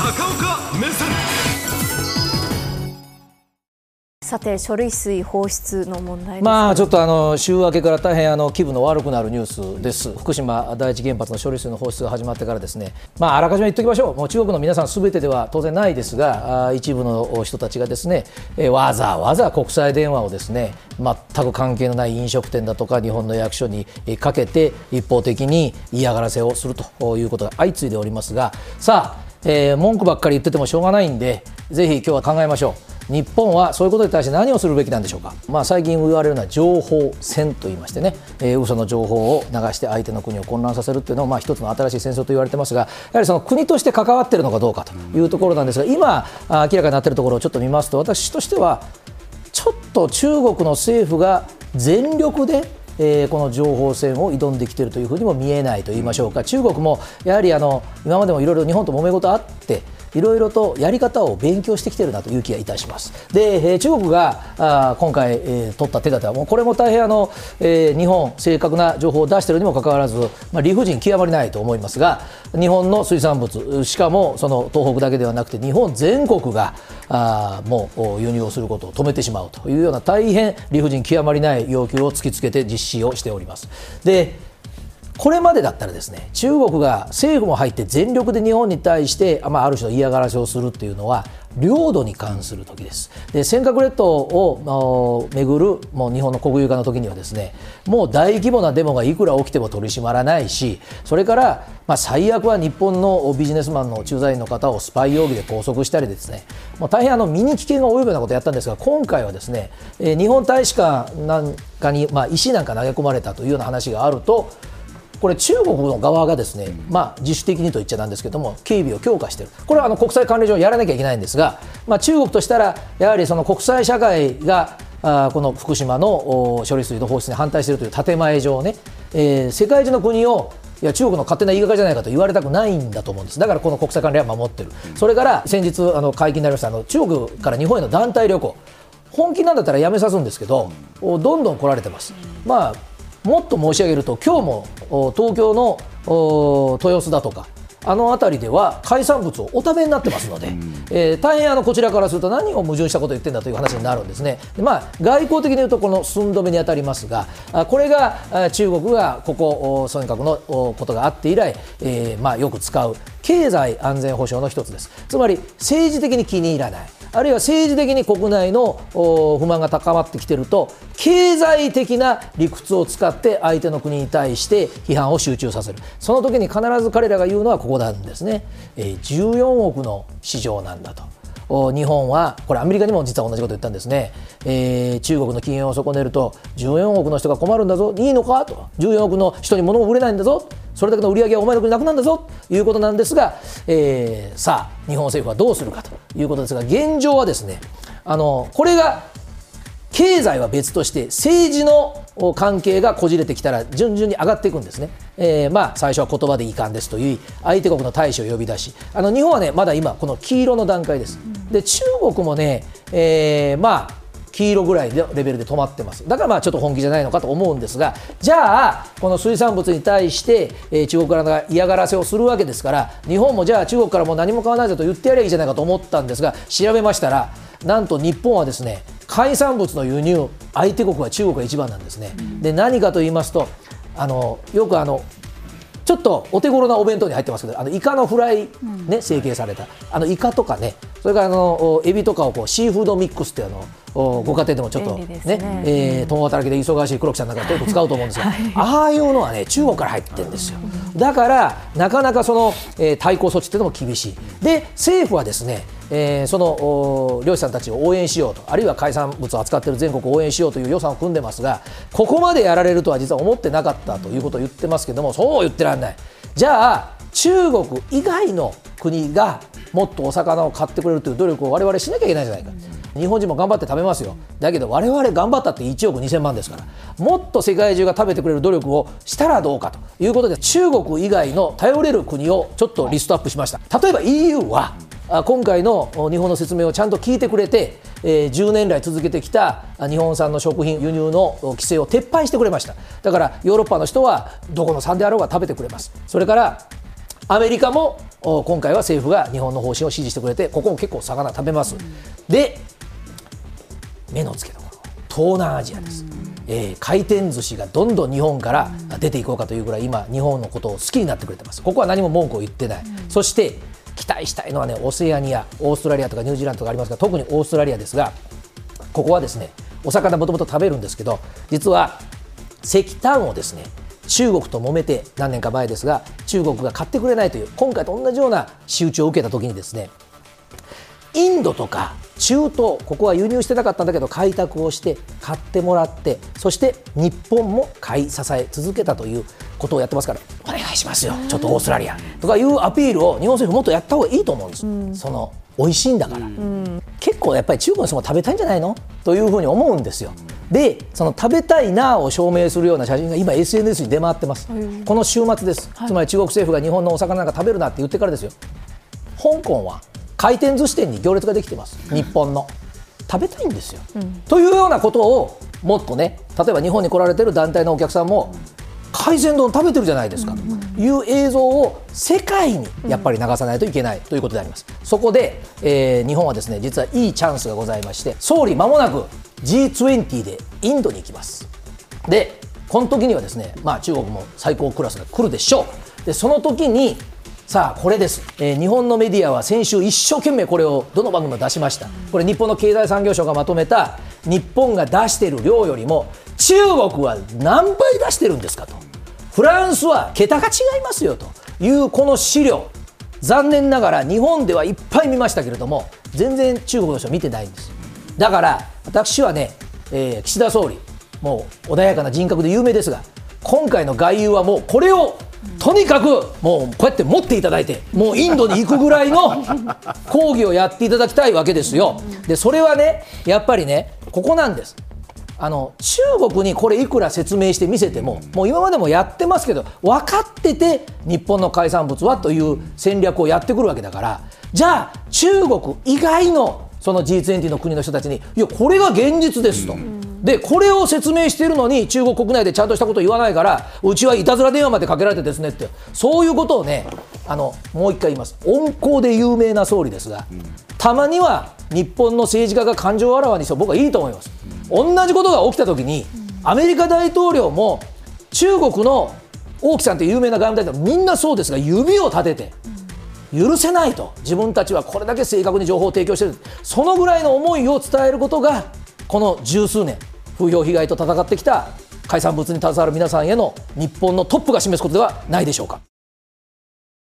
高岡目線さて処理水放出の問題まあちょっとあの週明けから大変あの気分の悪くなるニュースです。福島第一原発の処理水の放出が始まってからですね。まああらかじめ言っておきましょう。もう中国の皆さんすべてでは当然ないですが、一部の人たちがですね、わざわざ国際電話をですね、全く関係のない飲食店だとか日本の役所にかけて一方的に嫌がらせをするということが相次いでおりますが、さあ、えー、文句ばっかり言っててもしょうがないんで、ぜひ今日は考えましょう。日本はそういうことに対して何をするべきなんでしょうか、まあ、最近言われるのは情報戦といいましてね、えー、嘘の情報を流して相手の国を混乱させるっていうのは、まあ、一つの新しい戦争と言われてますが、やはりその国として関わっているのかどうかというところなんですが、今、明らかになっているところをちょっと見ますと、私としては、ちょっと中国の政府が全力でえー、この情報戦を挑んできているというふうにも見えないと言いましょうか、中国もやはりあの今までもいろいろ日本と揉め事あって、いろいろとやり方を勉強してきているなという気がいたします。で、えー、中国があ今回、えー、取った手立てはもうこれも大変あの、えー、日本正確な情報を出しているにもかかわらず、まあ、理不尽極まりないと思いますが日本の水産物しかもその東北だけではなくて日本全国があもう輸入をすることを止めてしまうというような大変理不尽極まりない要求を突きつけて実施をしております。でこれまでだったらですね中国が政府も入って全力で日本に対して、まあ、ある種の嫌がらせをするっていうのは領土に関する時です。で尖閣列島をめぐるもう日本の国有化の時にはですねもう大規模なデモがいくら起きても取り締まらないしそれから、まあ、最悪は日本のビジネスマンの駐在員の方をスパイ容疑で拘束したりですねもう大変あの身に危険が及ぶようなことをやったんですが今回はですね、日本大使館なんかに、まあ、石なんか投げ込まれたというような話があるとこれ、中国の側がですね、まあ、自主的にと言っちゃなんですけども、警備を強化している、これはあの国際関連上やらなきゃいけないんですが、まあ、中国としたら、やはりその国際社会があこの福島の処理水の放出に反対しているという建前上ね、えー、世界中の国をいや中国の勝手な言い方じゃないかと言われたくないんだと思うんです、だからこの国際関連は守ってる、それから先日、あの解禁になりましたあの中国から日本への団体旅行、本気なんだったらやめさすんですけど、どんどん来られてます。まあもっと申し上げると今日も東京の豊洲だとかあの辺りでは海産物をお食べになってますので、うん、えー、大変あのこちらからすると何を矛盾したことを言ってるんだという話になるんですね、まあ、外交的に言うとこの寸止めに当たりますがこれが中国がここ尖閣のことがあって以来、えーまあ、よく使う経済安全保障の一つです。つまり政治的に気に入らないあるいは政治的に国内の不満が高まってきてると経済的な理屈を使って相手の国に対して批判を集中させるその時に必ず彼らが言うのはここなんですね、えー、14億の市場なんだと。日本は、これアメリカにも実は同じこと言ったんですね、えー、中国の機嫌を損ねると14億の人が困るんだぞ、いいのか？と、14億の人に物も売れないんだぞ、それだけの売り上げはお前の国なくなるんだぞ。ということなんですが、えー、さあ、日本政府はどうするかと。いうことですが、現状はですね、あのこれが経済は別として政治の関係がこじれてきたら順々に上がっていくんですね、えー、まあ最初は言葉で遺憾ですという相手国の大使を呼び出し。あの日本はねまだ今この黄色の段階です。で中国もね、えー、まあ黄色ぐらいのレベルで止まってます、だからまあちょっと本気じゃないのかと思うんですが、じゃあ、この水産物に対して、えー、中国からが嫌がらせをするわけですから、日本もじゃあ、中国からもう何も買わないぞと言ってやればいいじゃないかと思ったんですが、調べましたら、なんと日本はですね海産物の輸入、相手国は中国が一番なんですね。で何かと言いますとあのよくあのちょっとお手頃なお弁当に入ってますけどあのイカのフライ、ね、成形された。あのイカとかねそれからあのエビとかをこうシーフードミックスっていうのご家庭でもちょっとね。ね、えー、共働きで忙しい黒木さんなんかよく使うと思うんですが、はい、ああいうのはね中国から入ってるんですよ。だからなかなかその、えー、対抗措置っていうのも厳しい。で政府はですねえー、その漁師さんたちを応援しようとあるいは海産物を扱っている全国を応援しようという予算を組んでますがここまでやられるとは実は思ってなかったということを言ってますけどもそう言ってらんない。じゃあ中国以外の国がもっとお魚を買ってくれるという努力を我々しなきゃいけないじゃないか。日本人も頑張って食べますよ、だけど我々頑張ったって1億2000万ですから、もっと世界中が食べてくれる努力をしたらどうかと。いうことで、中国以外の頼れる国をちょっとリストアップしました。例えば EU は今回の日本の説明をちゃんと聞いてくれて、え、10年来続けてきた日本産の食品輸入の規制を撤廃してくれました。だからヨーロッパの人はどこの産であろうが食べてくれます。それからアメリカも今回は政府が日本の方針を支持してくれてここも結構魚食べます、で目の付けどころ東南アジアです、えー、回転寿司がどんどん日本から出ていこうかというぐらい今日本のことを好きになってくれてます。ここは何も文句を言ってない、うん、そして期待したいのはねオセアニアオーストラリアとかニュージーランドとかありますが特にオーストラリアですがここはですねお魚もともと食べるんですけど実は石炭をですね中国と揉めて何年か前ですが中国が買ってくれないという今回と同じような仕打ちを受けた時にですねインドとか中東ここは輸入してなかったんだけど開拓をして買ってもらってそして日本も買い支え続けたということをやってますからお願いしますよちょっとオーストラリア。とかいうアピールを日本政府もっとやった方がいいと思うんです、うん、その美味しいんだから、うん、結構やっぱり中国の人も食べたいんじゃないの？というふうに思うんですよ。でその食べたいなを証明するような写真が今 SNS に出回ってます、この週末です、はい、つまり中国政府が日本のお魚なんか食べるなって言ってからですよ。香港は回転寿司店に行列ができてます。日本の。食べたいんですよ、うん、というようなことをもっとね例えば日本に来られてる団体のお客さんも海鮮丼食べてるじゃないですか。という映像を世界にやっぱり流さないといけない。ということであります。そこで、えー、日本はですね実はいいチャンスがございまして総理まもなく G20 でインドに行きます。でこの時にはですね、まあ、中国も最高クラスが来るでしょう。でその時にさあこれです、えー、日本のメディアは先週一生懸命これをどの番組も出しました。これ日本の経済産業省がまとめた日本が出している量よりも中国は何倍出してるんですかと。フランスは桁が違いますよと。いうこの資料。残念ながら日本ではいっぱい見ましたけれども全然中国の人は見てないんですだから私はね、えー、岸田総理もう穏やかな人格で有名ですが今回の外遊はもうこれをとにかくもうこうやって持っていただいてもうインドに行くぐらいの 講義をやっていただきたいわけですよ。でそれはねやっぱりねここなんです。あの中国にこれいくら説明して見せてももう今までもやってますけど分かってて日本の海産物はという戦略をやってくるわけだからじゃあ中国以外のその G20 の国の人たちにいやこれが現実ですと。でこれを説明しているのに中国国内でちゃんとしたことを言わないからうちはいたずら電話までかけられてですねって。そういうことをねあのもう一回言います。温厚で有名な総理ですが、たまには日本の政治家が感情をあらわにして僕はいいと思います。同じことが起きたときに、アメリカ大統領も中国の王毅さんという有名な外務大統領みんなそうですが指を立てて許せないと自分たちはこれだけ正確に情報を提供しているそのぐらいの思いを伝えることがこの十数年風評被害と戦ってきた海産物に携わる皆さんへの日本のトップが示すことではないでしょうか。